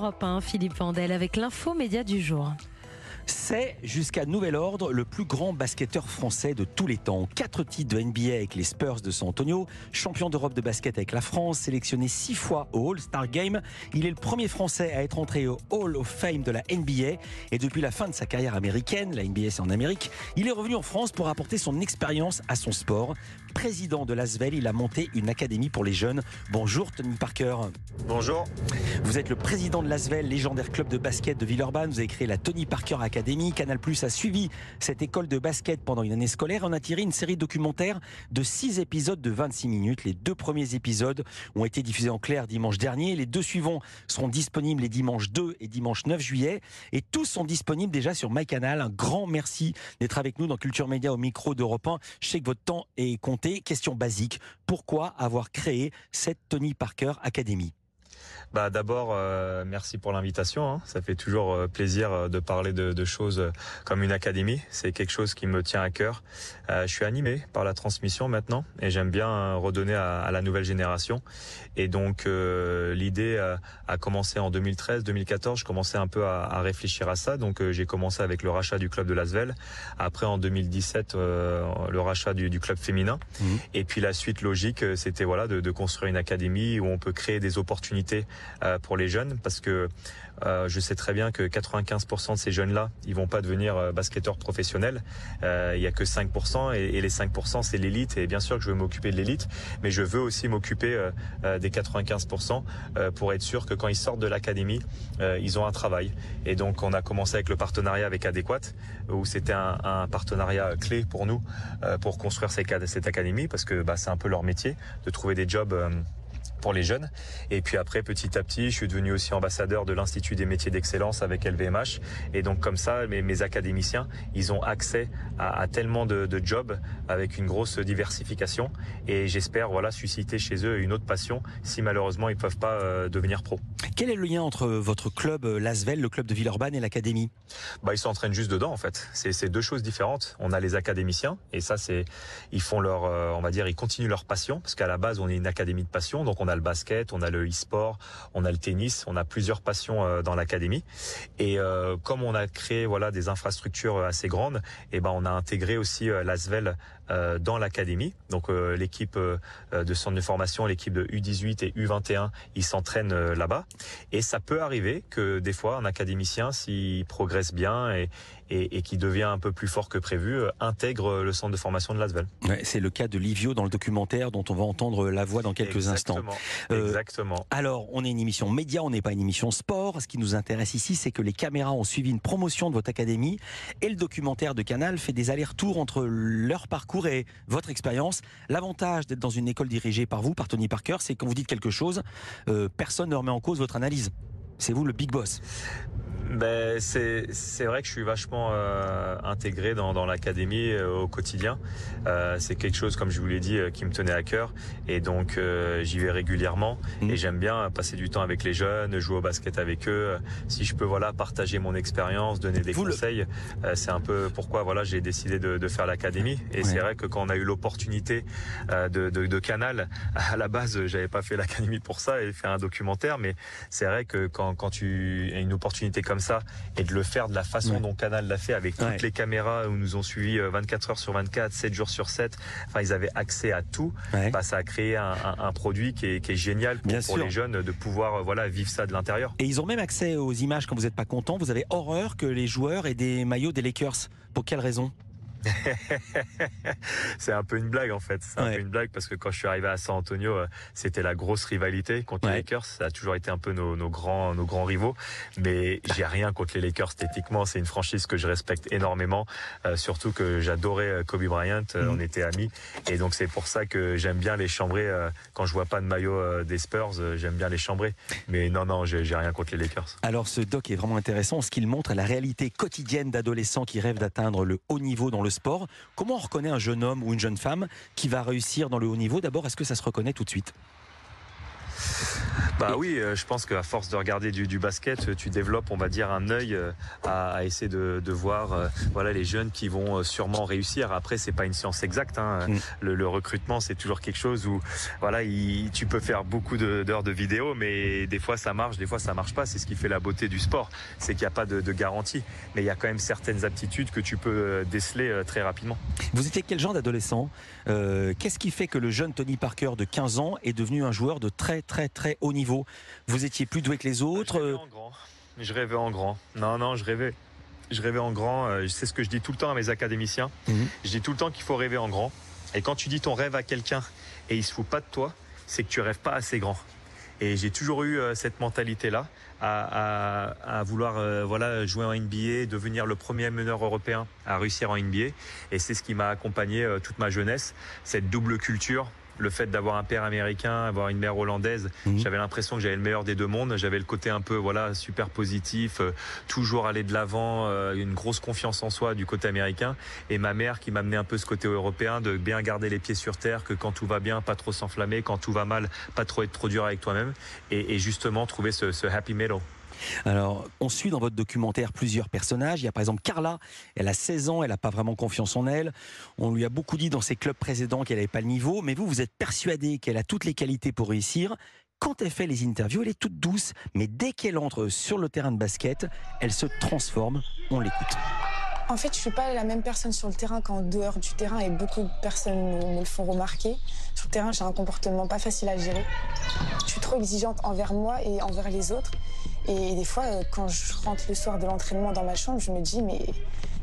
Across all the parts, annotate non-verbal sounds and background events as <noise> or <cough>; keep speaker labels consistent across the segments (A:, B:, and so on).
A: Europe 1, Philippe Vandel avec l'info média du jour.
B: C'est, jusqu'à nouvel ordre, le plus grand basketteur français de tous les temps. Quatre titres de NBA avec les Spurs de San Antonio, champion d'Europe de basket avec la France, sélectionné six fois au All-Star Game. Il est le premier français à être entré au Hall of Fame de la NBA. Et depuis la fin de sa carrière américaine, la NBA c'est en Amérique, il est revenu en France pour apporter son expérience à son sport. Président de l'Asvel, il a monté une académie pour les jeunes. Bonjour Tony Parker.
C: Bonjour.
B: Vous êtes le président de l'Asvel, légendaire club de basket de Villeurbanne. Vous avez créé la Tony Parker Academy Canal Plus a suivi cette école de basket pendant une année scolaire. On a tiré une série documentaire de 6 épisodes de 26 minutes. Les deux premiers épisodes ont été diffusés en clair dimanche dernier. Les deux suivants seront disponibles les dimanches 2 et dimanche 9 juillet. Et tous sont disponibles déjà sur MyCanal. Un grand merci d'être avec nous dans Culture Média au micro d'Europe 1. Je sais que votre temps est compté. Question basique. Pourquoi avoir créé cette Tony Parker Academy
C: bah d'abord euh, merci pour l'invitation. Hein. Ça fait toujours euh, plaisir euh, de parler de, de, choses comme une académie. C'est quelque chose qui me tient à cœur. je suis animé par la transmission maintenant et j'aime bien redonner à, à, la nouvelle génération. Et donc l'idée a commencé en 2013-2014. Je commençais un peu à, à, réfléchir à ça. Donc j'ai commencé avec le rachat du club de Lasvel. Après en 2017 le rachat du, du club féminin. Mmh. Et puis la suite logique c'était voilà de, de construire une académie où on peut créer des opportunités euh, pour les jeunes parce que euh, je sais très bien que 95% de ces jeunes-là, ils vont pas devenir euh, basketteurs professionnels. il y a que 5% et, les 5% c'est l'élite et bien sûr que je veux m'occuper de l'élite, mais je veux aussi m'occuper des 95% pour être sûr que quand ils sortent de l'académie, ils ont un travail. Et donc on a commencé avec le partenariat avec Adéquate où c'était un, un, partenariat clé pour nous pour construire cette académie parce que bah, c'est un peu leur métier de trouver des jobs pour les jeunes. Et puis après, petit à petit, je suis devenu aussi ambassadeur de l'Institut des métiers d'excellence avec LVMH. Et donc comme ça, mes, mes académiciens, ils ont accès à, à tellement de, de, jobs avec une grosse diversification. Et j'espère voilà susciter chez eux une autre passion si malheureusement ils peuvent pas euh, devenir pro.
B: Quel est le lien entre votre club euh, Lasvel, le club de Villeurbanne et l'académie?
C: Bah ils s'entraînent juste dedans en fait. C'est deux choses différentes. On a les académiciens et ça c'est ils font leur euh, on va dire ils continuent leur passion parce qu'à la base on est une académie de passion donc on a le basket, on a le e-sport, on a le tennis, on a plusieurs passions euh, dans l'académie. Et euh, comme on a créé voilà des infrastructures assez grandes, et eh ben on a intégré aussi euh, l'Asvel dans l'académie. Donc l'équipe de centre de formation, l'équipe de U18 et U21, ils s'entraînent là-bas. Et ça peut arriver que des fois un académicien, s'il progresse bien et, et, et, qui devient un peu plus fort que prévu, intègre le centre de formation de l'Asvel.
B: Ouais, c'est le cas de Livio dans le documentaire dont on va entendre la voix dans quelques
C: Exactement.
B: instants.
C: Euh, Exactement.
B: Alors, on est une émission média, on n'est pas une émission sport. Ce qui nous intéresse ici, c'est que les caméras ont suivi une promotion de votre académie et le documentaire de Canal fait des allers-retours entre leur parcours et votre expérience. L'avantage d'être dans une école dirigée par vous, par Tony Parker, c'est quand vous dites quelque chose, euh, personne ne remet en cause votre analyse. C'est vous le big boss.
C: Ben c'est c'est vrai que je suis vachement euh, intégré dans, dans l'académie euh, au quotidien. Euh, c'est quelque chose comme je vous l'ai dit euh, qui me tenait à cœur et donc euh, j'y vais régulièrement mmh. et j'aime bien passer du temps avec les jeunes, jouer au basket avec eux. Si je peux voilà partager mon expérience, donner des vous conseils, le... c'est un peu pourquoi voilà j'ai décidé de, de faire l'académie et ouais. c'est vrai que quand on a eu l'opportunité de, de, de, Canal, à la base j'avais pas fait l'académie pour ça et faire un documentaire, mais c'est vrai que quand quand tu as une opportunité comme ça et de le faire de la façon ouais. dont Canal l'a fait avec toutes ouais. les caméras où nous ont suivi 24 heures sur 24, 7 jours sur 7. Enfin, ils avaient accès à tout. Ouais. Bah, ça a créé un, un, un produit qui est, qui est, génial pour, pour les jeunes de pouvoir voilà vivre ça de l'intérieur.
B: Et ils ont même accès aux images quand vous n'êtes pas content. Vous avez horreur que les joueurs aient des maillots des Lakers. Pour quelle raison? <laughs>
C: c'est un peu une blague en fait. C'est un ouais. peu une blague parce que quand je suis arrivé à San Antonio, euh, c'était la grosse rivalité contre ouais. les Lakers. Ça a toujours été un peu nos, nos grands, nos grands rivaux. Mais j'ai rien contre les Lakers esthétiquement. C'est une franchise que je respecte énormément. Euh, surtout que j'adorais euh, Kobe Bryant. Mm. On était amis. Et donc c'est pour ça que j'aime bien les chambrer. Quand je vois pas de maillot des Spurs, j'aime bien les chambrer. Mais non, non, j'ai rien contre les Lakers.
B: Alors ce doc est vraiment intéressant. Ce qu'il montre la réalité quotidienne d'adolescents qui rêvent d'atteindre le haut niveau dans le sport. Comment on reconnaît un jeune homme ou une jeune femme qui va réussir dans le haut niveau? D'abord, est-ce que ça se reconnaît tout de suite?
C: Bah oui, euh, je pense qu'à force de regarder du, basket, tu développes, on va dire, un œil euh, à, essayer de, voir, euh, voilà, les jeunes qui vont sûrement réussir. Après, c'est pas une science exacte. Hein. Mm. Le, recrutement, c'est toujours quelque chose où, voilà, tu peux faire beaucoup d'heures de, vidéo, mais des fois ça marche, des fois ça marche pas. C'est ce qui fait la beauté du sport, c'est qu'il n'y a pas de, garantie, mais il y a quand même certaines aptitudes que tu peux déceler très rapidement.
B: Vous étiez quel genre d'adolescent? Qu'est-ce qui fait que le jeune Tony Parker de 15 ans est devenu un joueur de très très très haut niveau? Vous étiez plus doué que les autres
C: je rêvais, en grand. je rêvais en grand. Non, non, je rêvais. Je rêvais en grand. Euh, c'est ce que je dis tout le temps à mes académiciens. Mhm. Je dis tout le temps qu'il faut rêver en grand. Et quand tu dis ton rêve à quelqu'un et il se fout pas de toi, c'est que tu rêves pas assez grand. Et j'ai toujours eu euh, cette mentalité-là, à, vouloir euh, voilà jouer en NBA, devenir le premier meneur européen à réussir en NBA. Et c'est ce qui m'a accompagné toute ma jeunesse, cette double culture le fait d'avoir un père américain, avoir une mère hollandaise, mhm. j'avais l'impression que j'avais le meilleur des deux mondes. J'avais le côté un peu voilà super positif, euh, toujours aller de l'avant, euh, une grosse confiance en soi du côté américain. Et ma mère qui m'amenait un peu ce côté européen, de bien garder les pieds sur terre, que quand tout va bien, pas trop s'enflammer, quand tout va mal, pas trop être trop dur avec toi-même. Et, justement trouver ce, ce happy middle.
B: Alors, on suit dans votre documentaire plusieurs personnages. Il y a par exemple Carla, elle a 16 ans, elle n'a pas vraiment confiance en elle. On lui a beaucoup dit dans ses clubs précédents qu'elle n'avait pas le niveau, mais vous, vous êtes persuadé qu'elle a toutes les qualités pour réussir. Quand elle fait les interviews, elle est toute douce, mais dès qu'elle entre sur le terrain de basket, elle se transforme. On l'écoute.
D: En fait, je suis pas la même personne sur le terrain qu'en dehors du terrain et beaucoup de personnes me le font remarquer. Sur le terrain, j'ai un comportement pas facile à gérer. Je suis trop exigeante envers moi et envers les autres. Et des fois, euh, quand je rentre le soir de l'entraînement dans ma chambre, je me dis, mais,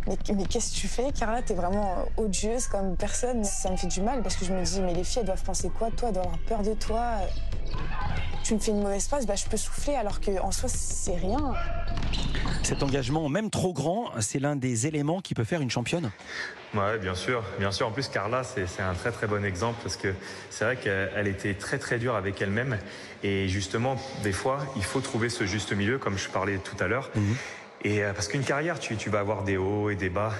D: mais, qu'est-ce que tu fais, Carla? T'es vraiment euh, odieuse comme personne. Ça me fait du mal parce que je me dis, mais les filles, elles doivent penser quoi Toi, elles doivent avoir peur de toi. Tu me fais une mauvaise passe, bah, je peux souffler alors qu'en soi, c'est rien.
B: Cet engagement, même trop grand, c'est l'un des éléments qui peut faire une championne?
C: Ouais, bien sûr, bien sûr. En plus, Carla, c'est un très très bon exemple parce que c'est vrai qu'elle était très très dure avec elle-même et justement, des fois, il faut trouver ce juste milieu, comme je parlais tout à l'heure. Mhm. Et euh, parce qu'une carrière, tu, tu vas avoir des hauts et des bas.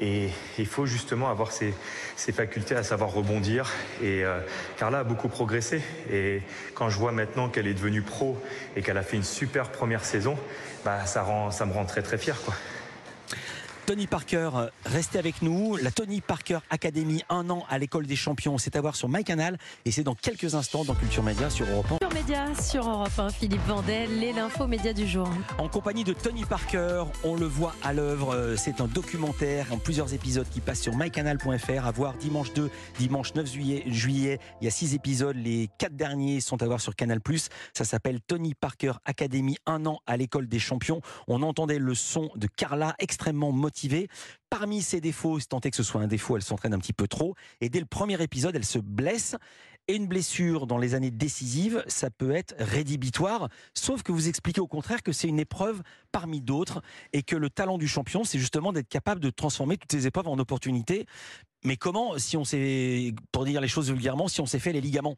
C: Et il faut justement avoir ces, facultés à savoir rebondir. Et euh, Carla a beaucoup progressé. Et quand je vois maintenant qu'elle est devenue pro et qu'elle a fait une super première saison, bah, ça, ça me rend très très fier. Quoi.
B: Tony Parker, restez avec nous. La Tony Parker Academy, un an à l'école des champions, c'est à voir sur MyCanal et c'est dans quelques instants dans Culture Média sur Europe 1.
A: Culture Média sur Europe 1, Philippe Vandel, les l'info média du jour.
B: En compagnie de Tony Parker, on le voit à l'œuvre. C'est un documentaire en plusieurs épisodes qui passe sur mycanal.fr à voir dimanche 2, dimanche 9 juillet. juillet. Il y a six épisodes. Les quatre derniers sont à voir sur Canal+. Ça s'appelle Tony Parker Academy, un an à l'école des champions. On entendait le son de Carla extrêmement motivée Parmi ses défauts, tant est que ce soit un défaut, elle s'entraîne un petit peu trop. Et dès le premier épisode, elle se blesse. Et une blessure dans les années décisives, ça peut être rédhibitoire. Sauf que vous expliquez au contraire que c'est une épreuve parmi d'autres et que le talent du champion, c'est justement d'être capable de transformer toutes ces épreuves en opportunités. Mais comment, si on s'est, pour dire les choses vulgairement, si on s'est fait les ligaments?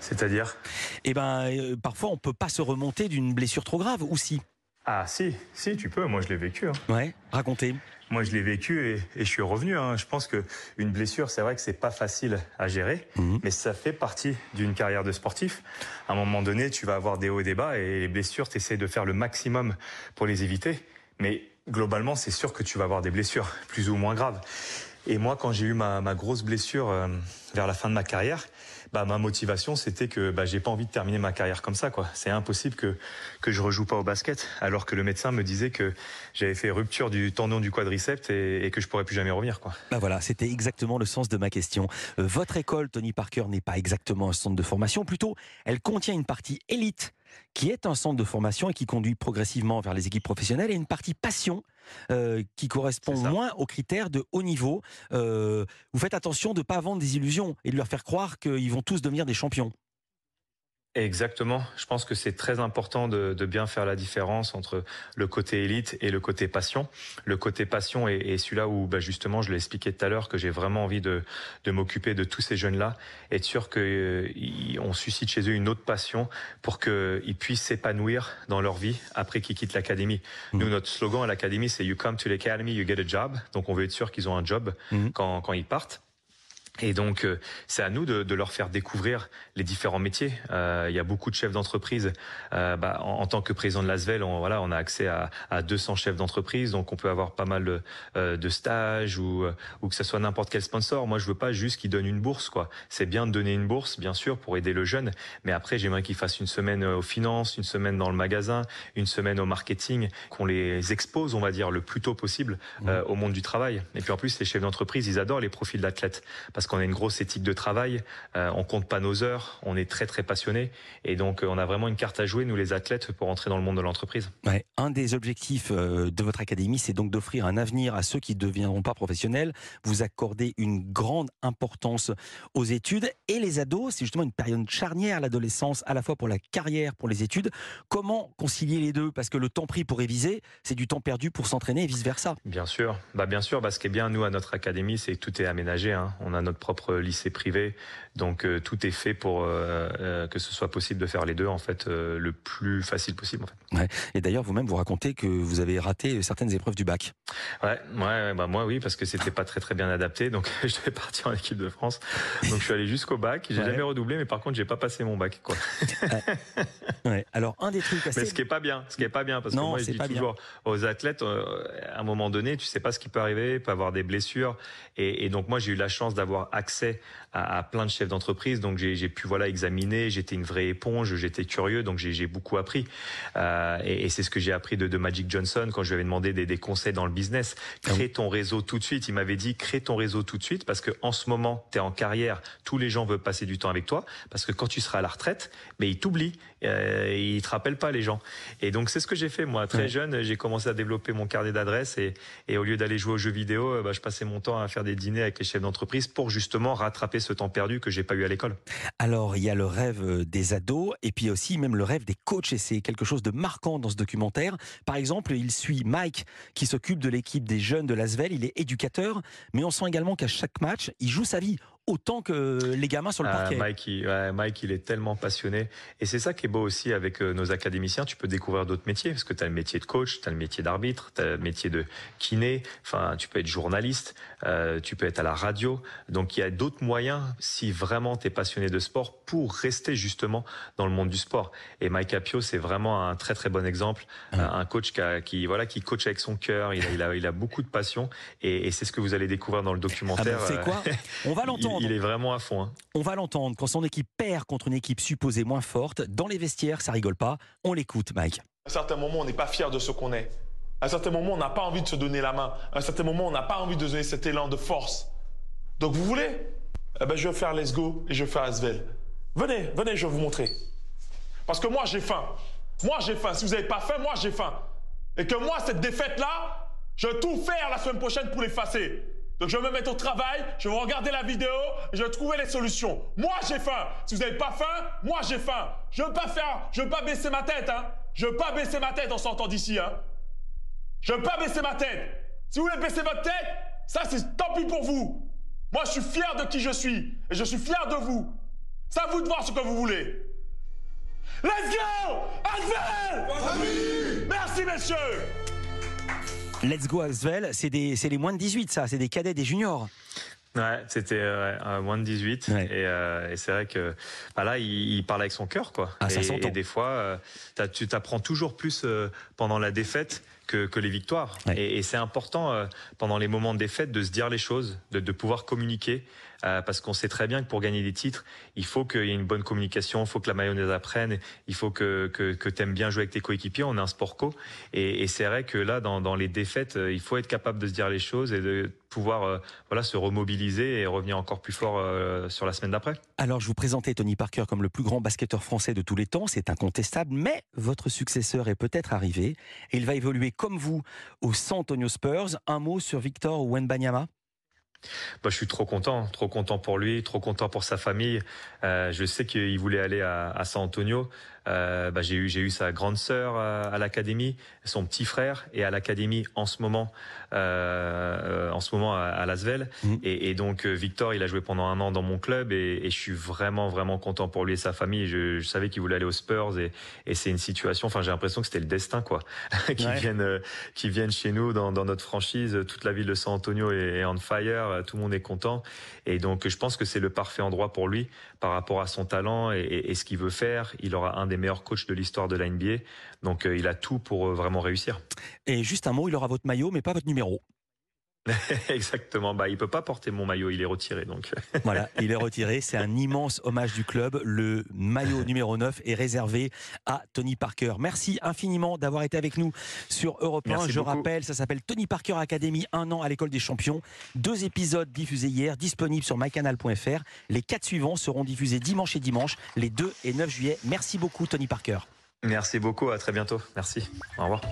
C: C'est-à-dire?
B: Eh ben, euh, parfois on peut pas se remonter d'une blessure trop grave, ou si
C: ah si, si, tu peux. Moi, je l'ai vécu. Hein.
B: Ouais, racontez.
C: Moi, je l'ai vécu et, et, je suis revenu. Hein. Je pense que une blessure, c'est vrai que c'est pas facile à gérer, mhm. mais ça fait partie d'une carrière de sportif. À un moment donné, tu vas avoir des hauts et des bas, et les blessures, tu essaies de faire le maximum pour les éviter. Mais globalement, c'est sûr que tu vas avoir des blessures, plus ou moins graves. Et moi, quand j'ai eu ma, ma grosse blessure euh, vers la fin de ma carrière, bah, ma motivation, c'était que bah, j'ai pas envie de terminer ma carrière comme ça. quoi. C'est impossible que, que je rejoue pas au basket, alors que le médecin me disait que j'avais fait rupture du tendon du quadriceps et, que je pourrais plus jamais revenir. Quoi.
B: Bah voilà, c'était exactement le sens de ma question. Euh, votre école, Tony Parker, n'est pas exactement un centre de formation, plutôt, elle contient une partie élite qui est un centre de formation et qui conduit progressivement vers les équipes professionnelles, et une partie passion euh, qui correspond moins aux critères de haut niveau. Euh, vous faites attention de ne pas vendre des illusions et de leur faire croire qu'ils vont tous devenir des champions.
C: Exactement. Je pense que c'est très important de, de, bien faire la différence entre le côté élite et le côté passion. Le côté passion est, est celui-là où, bah justement, je l'ai expliqué tout à l'heure, que j'ai vraiment envie de, de m'occuper de tous ces jeunes-là, être sûr qu'on euh, suscite chez eux une autre passion pour qu'ils puissent s'épanouir dans leur vie après qu'ils quittent l'académie. Mmh. Nous, notre slogan à l'académie, c'est You come to l'academy, you get a job. Donc, on veut être sûr qu'ils ont un job mmh. quand, quand ils partent. Et donc, euh, c'est à nous de, de, leur faire découvrir les différents métiers. Euh, il y a beaucoup de chefs d'entreprise. Euh, bah, en, en, tant que président de l'ASVEL, on, voilà, on a accès à, à 200 chefs d'entreprise, donc on peut avoir pas mal de, euh, de stages ou, ou que ce soit n'importe quel sponsor. Moi, je veux pas juste qu'ils donnent une bourse. quoi. C'est bien de donner une bourse, bien sûr, pour aider le jeune, mais après, j'aimerais qu'ils fassent une semaine aux finances, une semaine dans le magasin, une semaine au marketing, qu'on les expose, on va dire, le plus tôt possible mmh. au monde du travail. Et puis en plus, les chefs d'entreprise, ils adorent les profils d'athlètes parce qu'on a une grosse éthique de travail, euh, on compte pas nos heures, on est très très passionné et donc euh, on a vraiment une carte à jouer nous les athlètes pour entrer dans le monde de l'entreprise.
B: Ouais, un des objectifs euh, de votre académie, c'est donc d'offrir un avenir à ceux qui ne deviendront pas professionnels. Vous accordez une grande importance aux études et les ados, c'est justement une période charnière l'adolescence à la fois pour la carrière, pour les études. Comment concilier les deux? Parce que le temps pris pour réviser, c'est du temps perdu pour s'entraîner et vice versa.
C: Bien sûr, bah bien sûr. Bah, ce qui est bien nous à notre académie, c'est que tout est aménagé. Hein. On a notre propre lycée privé. Donc euh, tout est fait pour euh, euh, que ce soit possible de faire les deux en fait le plus facile possible. En fait.
B: Ouais. Et d'ailleurs vous-même vous racontez que vous avez raté certaines épreuves du bac.
C: Ouais, ouais, bah moi oui parce que c'était pas très très bien adapté. Donc <laughs> je devais partir en équipe de France. Donc je suis allé jusqu'au bac. J'ai ouais. jamais redoublé, mais par contre j'ai pas passé mon bac quoi.
B: ouais. Alors un des trucs. <laughs> Assez...
C: Mais ce qui est pas bien, ce qui est pas bien parce non, que moi je dis toujours bien. aux athlètes, à un moment donné, tu sais pas ce qui peut arriver, peut avoir des blessures. Et, et donc moi j'ai eu la chance d'avoir accès à, à, plein de chefs d'entreprise, donc j'ai pu voilà examiner. J'étais une vraie éponge, j'étais curieux, donc j'ai beaucoup appris. Euh, et, et c'est ce que j'ai appris de, de, Magic Johnson quand je lui avais demandé des, des conseils dans le business. Crée ton réseau tout de suite. Il m'avait dit crée ton réseau tout de suite parce que en ce moment tu es en carrière, tous les gens veulent passer du temps avec toi parce que quand tu seras à la retraite, mais ils t'oublient, euh, ils te rappellent pas les gens. Et donc c'est ce que j'ai fait moi très ouais. jeune. J'ai commencé à développer mon carnet d'adresses et, et, au lieu d'aller jouer aux jeux vidéo, bah, je passais mon temps à faire des dîners avec les chefs d'entreprise pour justement rattraper ce temps perdu que j'ai pas eu à l'école.
B: Alors il y a le rêve des ados et puis aussi même le rêve des coachs et c'est quelque chose de marquant dans ce documentaire. Par exemple, il suit Mike qui s'occupe de l'équipe des jeunes de Lasvel, il est éducateur, mais on sent également qu'à chaque match, il joue sa vie autant que les gamins sur le parquet.
C: Euh, Mike, il, ouais, Mike, il est tellement passionné. Et c'est ça qui est beau aussi avec euh, nos académiciens. Tu peux découvrir d'autres métiers, parce que tu as le métier de coach, tu as le métier d'arbitre, tu as le métier de kiné, enfin, tu peux être journaliste, euh, tu peux être à la radio. Donc il y a d'autres moyens, si vraiment tu es passionné de sport, pour rester justement dans le monde du sport. Et Mike Apio, c'est vraiment un très très bon exemple. Mmh. Un coach qui, a, qui, voilà, qui coach avec son cœur, il a, il, a, il a beaucoup de passion. Et, et c'est ce que vous allez découvrir dans le documentaire.
B: Ah ben, c'est quoi? On va <laughs> l'entendre.
C: Il, il est vraiment à fond. Hein.
B: On va l'entendre. Quand son équipe perd contre une équipe supposée moins forte, dans les vestiaires, ça rigole pas. On l'écoute, Mike.
E: À certains moments, on n'est pas fier de ce qu'on est. À certains moments, on n'a pas envie de se donner la main. À certains moments, on n'a pas envie de donner cet élan de force. Donc, vous voulez? Eh ben, Je vais faire Let's Go et je vais faire Asvel. Venez, venez, je vais vous montrer. Parce que moi, j'ai faim. Moi, j'ai faim. Si vous n'avez pas faim, moi, j'ai faim. Et que moi, cette défaite-là, je vais tout faire la semaine prochaine pour l'effacer. Donc je vais me mettre au travail, je vais regarder la vidéo et je vais trouver les solutions. Moi j'ai faim. Si vous n'avez pas faim, moi j'ai faim. Je veux pas faire, je veux pas baisser ma tête, hein. Je veux pas baisser ma tête en sortant d'ici, hein. Je veux pas baisser ma tête. Si vous voulez baisser votre tête, ça c'est tant pis pour vous. Moi je suis fier de qui je suis et je suis fier de vous. C'est à vous de voir ce que vous voulez. Let's go Asvel Merci messieurs
B: Let's Go Asvel, c'est les moins de 18 ça, c'est des cadets, des juniors.
C: Ouais, c'était euh, moins de 18 ouais. et, euh, et c'est vrai que bah là il, il, parle avec son cœur quoi.
B: Ah, ça
C: et, et, des fois euh, tu t'apprends toujours plus pendant la défaite que, que les victoires. Ouais. Et, et c'est important pendant les moments de défaite de se dire les choses, de, de pouvoir communiquer. Euh, parce qu'on sait très bien que pour gagner des titres, il faut qu'il y ait une bonne communication, il faut que la mayonnaise apprenne, il faut que, que, que bien jouer avec tes coéquipiers. On est un sport co. Et, c'est vrai que là, dans, dans les défaites, il faut être capable de se dire les choses et de pouvoir euh, voilà, se remobiliser et revenir encore plus fort euh, sur la semaine d'après.
B: Alors, je vous présentais Tony Parker comme le plus grand basketteur français de tous les temps, c'est incontestable, mais votre successeur est peut-être arrivé il va évoluer comme vous au San Antonio Spurs. Un mot sur Victor Wenbanyama?
C: Bah, je suis trop content, trop content pour lui, trop content pour sa famille. Euh, je sais qu'il voulait aller à, à San Antonio. Euh, bah, j'ai eu j'ai eu sa grande sœur à, à l'académie, son petit frère et à l'académie en ce moment euh, en ce moment à, à Lasvel mmh. et, et, donc Victor il a joué pendant un an dans mon club et, et je suis vraiment vraiment content pour lui et sa famille. Je, je savais qu'il voulait aller aux Spurs et, et c'est une situation. Enfin j'ai l'impression que c'était le destin quoi, <laughs> qui ouais. viennent qui viennent chez nous dans, dans notre franchise. Toute la ville de San Antonio est, est on fire tout le monde est content. Et donc, je pense que c'est le parfait endroit pour lui par rapport à son talent et, ce qu'il veut faire. Il aura un des meilleurs coachs de l'histoire de la NBA. Donc, il a tout pour vraiment réussir.
B: Et juste un mot, il aura votre maillot, mais pas votre numéro. <laughs>
C: Exactement. Bah, il peut pas porter mon maillot, il est retiré. Donc <laughs>
B: voilà, il est retiré. C'est un immense hommage du club. Le maillot <laughs> numéro 9 est réservé à Tony Parker. Merci infiniment d'avoir été avec nous sur Europe 1. Je rappelle, ça s'appelle Tony Parker Academy, un an à l'école des champions. Deux épisodes diffusés hier, disponibles sur mycanal.fr. Les quatre suivants seront diffusés dimanche et dimanche, les 2 et 9 juillet. Merci beaucoup, Tony Parker.
C: Merci beaucoup. À très bientôt. Merci. Au revoir.